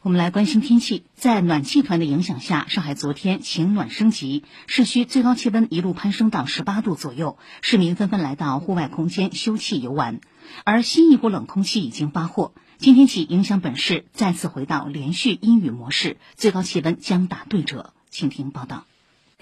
我们来关心天气，在暖气团的影响下，上海昨天晴暖升级，市区最高气温一路攀升到十八度左右，市民纷纷来到户外空间休憩游玩。而新一股冷空气已经发货，今天起影响本市再次回到连续阴雨模式，最高气温将打对折。请听报道。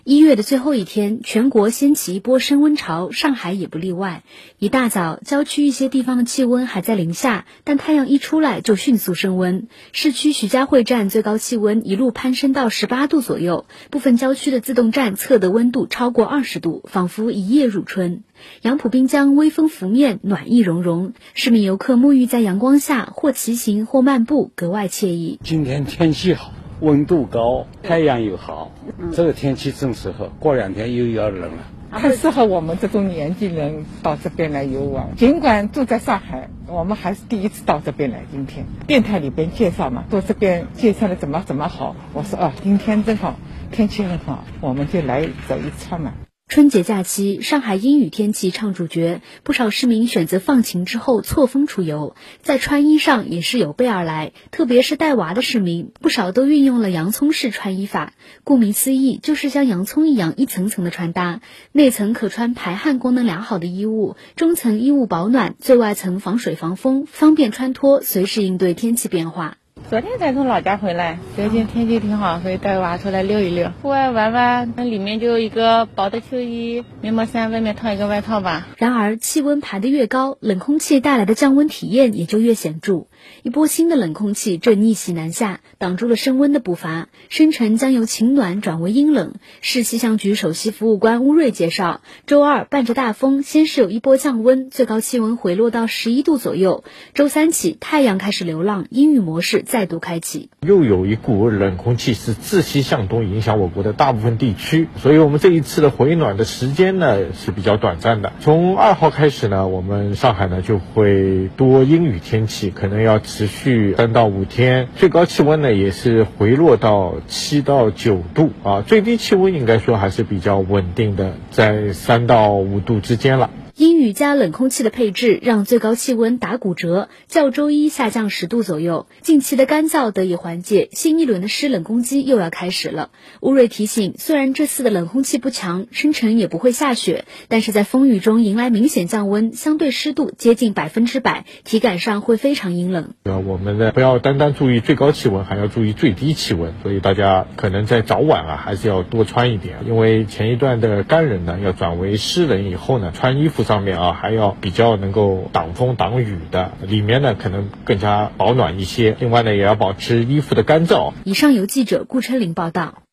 一月的最后一天，全国掀起一波升温潮，上海也不例外。一大早，郊区一些地方的气温还在零下，但太阳一出来就迅速升温。市区徐家汇站最高气温一路攀升到十八度左右，部分郊区的自动站测得温度超过二十度，仿佛一夜入春。杨浦滨江微风拂面，暖意融融，市民游客沐浴在阳光下，或骑行或漫步，格外惬意。今天天气好。温度高，太阳又好，这个天气正适合。过两天又要冷了，很适合我们这种年纪人到这边来游玩。尽管住在上海，我们还是第一次到这边来。今天电台里边介绍嘛，说这边介绍的怎么怎么好。我说啊，今天正好天气很好，我们就来走一趟嘛。春节假期，上海阴雨天气唱主角，不少市民选择放晴之后错峰出游，在穿衣上也是有备而来。特别是带娃的市民，不少都运用了洋葱式穿衣法。顾名思义，就是像洋葱一样一层层的穿搭，内层可穿排汗功能良好的衣物，中层衣物保暖，最外层防水防风，方便穿脱，随时应对天气变化。昨天才从老家回来，最近天气挺好，所以带娃出来溜一溜，户外玩玩。那里面就一个薄的秋衣、棉毛衫，外面套一个外套吧。然而，气温爬得越高，冷空气带来的降温体验也就越显著。一波新的冷空气正逆袭南下，挡住了升温的步伐。深沉将由晴暖转为阴冷。市气象局首席服务官乌瑞介绍，周二伴着大风，先是有一波降温，最高气温回落到十一度左右。周三起，太阳开始流浪，阴雨模式再度开启。又有一股冷空气是自西向东影响我国的大部分地区，所以我们这一次的回暖的时间呢是比较短暂的。从二号开始呢，我们上海呢就会多阴雨天气，可能要。持续三到五天，最高气温呢也是回落到七到九度啊，最低气温应该说还是比较稳定的，在三到五度之间了。雨加冷空气的配置，让最高气温打骨折，较周一下降十度左右。近期的干燥得以缓解，新一轮的湿冷攻击又要开始了。乌瑞提醒，虽然这次的冷空气不强，深晨也不会下雪，但是在风雨中迎来明显降温，相对湿度接近百分之百，体感上会非常阴冷。呃，我们呢不要单单注意最高气温，还要注意最低气温，所以大家可能在早晚啊还是要多穿一点，因为前一段的干冷呢要转为湿冷以后呢，穿衣服。上面啊，还要比较能够挡风挡雨的，里面呢可能更加保暖一些。另外呢，也要保持衣服的干燥。以上由记者顾春林报道。